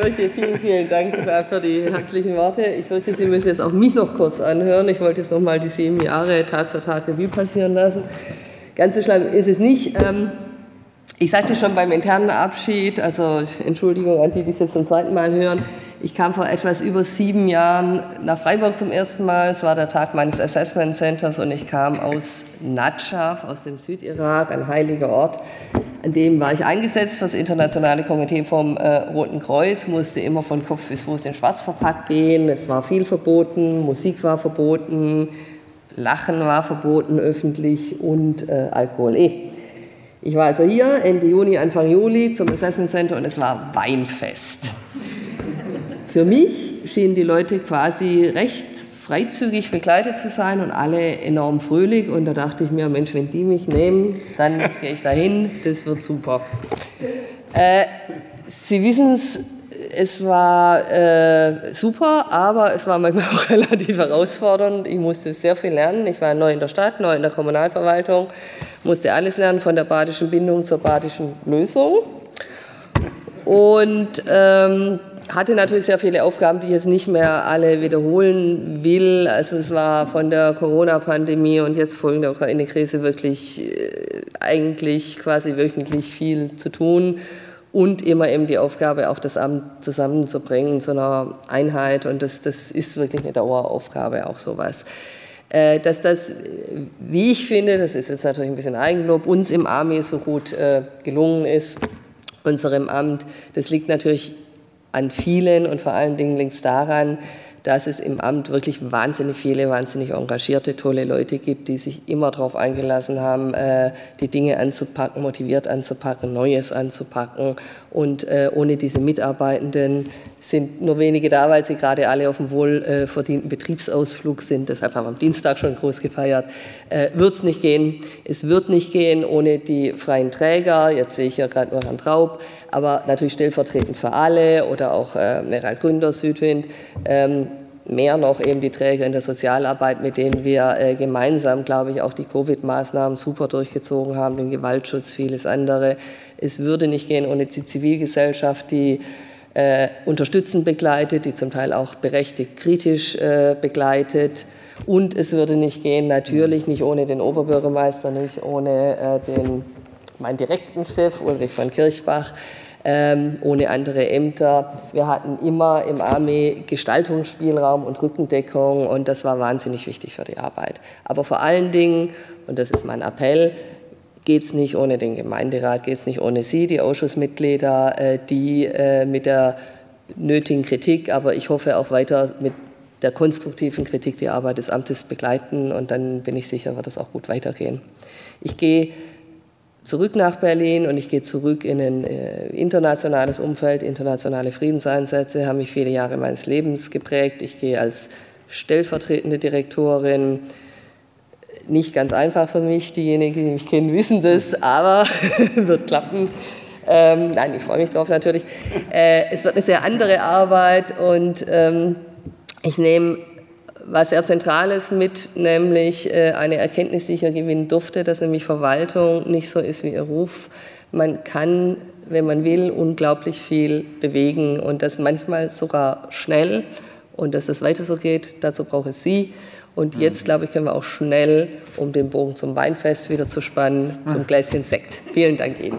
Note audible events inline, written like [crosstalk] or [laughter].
Fürchte, vielen, vielen Dank für die herzlichen Worte. Ich fürchte, Sie müssen jetzt auch mich noch kurz anhören. Ich wollte jetzt noch mal die sieben Jahre Tag für Tag Revue passieren lassen. Ganz so schlimm ist es nicht. Ähm, ich sagte schon beim internen Abschied, also Entschuldigung an die, die es jetzt zum zweiten Mal hören, ich kam vor etwas über sieben Jahren nach Freiburg zum ersten Mal. Es war der Tag meines Assessment Centers und ich kam aus Nadschaf, aus dem Südirak, ein heiliger Ort. An dem war ich eingesetzt das internationale Komitee vom äh, Roten Kreuz, musste immer von Kopf bis Fuß in Schwarz verpackt gehen. Es war viel verboten, Musik war verboten, Lachen war verboten öffentlich und äh, Alkohol eh. Ich war also hier Ende Juni, Anfang Juli zum Assessment Center und es war Weinfest. Für mich schienen die Leute quasi recht freizügig begleitet zu sein und alle enorm fröhlich. Und da dachte ich mir, Mensch, wenn die mich nehmen, dann [laughs] gehe ich dahin, das wird super. Äh, Sie wissen es, es war äh, super, aber es war manchmal [laughs] auch relativ herausfordernd. Ich musste sehr viel lernen. Ich war neu in der Stadt, neu in der Kommunalverwaltung, musste alles lernen von der badischen Bindung zur badischen Lösung. Und ähm, hatte natürlich sehr viele Aufgaben, die ich jetzt nicht mehr alle wiederholen will. Also es war von der Corona-Pandemie und jetzt folgende Ukraine-Krise wirklich äh, eigentlich quasi wöchentlich viel zu tun und immer eben die Aufgabe, auch das Amt zusammenzubringen zu einer Einheit. Und das, das ist wirklich eine Daueraufgabe, auch sowas. Äh, dass das, wie ich finde, das ist jetzt natürlich ein bisschen Eigenlob, uns im Army so gut äh, gelungen ist, unserem Amt, das liegt natürlich an vielen und vor allen Dingen es daran, dass es im Amt wirklich wahnsinnig viele, wahnsinnig engagierte, tolle Leute gibt, die sich immer darauf eingelassen haben, äh, die Dinge anzupacken, motiviert anzupacken, Neues anzupacken. Und äh, ohne diese Mitarbeitenden sind nur wenige da, weil sie gerade alle auf dem wohlverdienten Betriebsausflug sind. Deshalb haben wir am Dienstag schon groß gefeiert. Äh, wird es nicht gehen. Es wird nicht gehen ohne die freien Träger. Jetzt sehe ich ja gerade nur Herrn Traub aber natürlich stellvertretend für alle oder auch äh, Meral Gründer, Südwind. Ähm, mehr noch eben die Träger in der Sozialarbeit, mit denen wir äh, gemeinsam, glaube ich, auch die Covid-Maßnahmen super durchgezogen haben, den Gewaltschutz, vieles andere. Es würde nicht gehen ohne die Zivilgesellschaft, die äh, unterstützend begleitet, die zum Teil auch berechtigt kritisch äh, begleitet. Und es würde nicht gehen, natürlich nicht ohne den Oberbürgermeister, nicht ohne äh, den, meinen direkten Chef, Ulrich von Kirchbach, ähm, ohne andere Ämter. Wir hatten immer im Armee Gestaltungsspielraum und Rückendeckung und das war wahnsinnig wichtig für die Arbeit. Aber vor allen Dingen, und das ist mein Appell, geht es nicht ohne den Gemeinderat, geht es nicht ohne Sie, die Ausschussmitglieder, äh, die äh, mit der nötigen Kritik, aber ich hoffe auch weiter mit der konstruktiven Kritik die Arbeit des Amtes begleiten und dann bin ich sicher, wird es auch gut weitergehen. Ich gehe zurück nach Berlin und ich gehe zurück in ein äh, internationales Umfeld. Internationale Friedenseinsätze haben mich viele Jahre meines Lebens geprägt. Ich gehe als stellvertretende Direktorin. Nicht ganz einfach für mich, diejenigen, die mich kennen, wissen das, aber [laughs] wird klappen. Ähm, nein, ich freue mich drauf natürlich. Äh, es wird eine sehr andere Arbeit und ähm, ich nehme was sehr Zentrales mit, nämlich äh, eine Erkenntnis, die ich hier gewinnen durfte, dass nämlich Verwaltung nicht so ist wie ihr Ruf. Man kann, wenn man will, unglaublich viel bewegen und das manchmal sogar schnell und dass das weiter so geht, dazu brauche ich Sie. Und jetzt, glaube ich, können wir auch schnell, um den Bogen zum Weinfest wieder zu spannen, zum Gläschen Sekt. Vielen Dank Ihnen.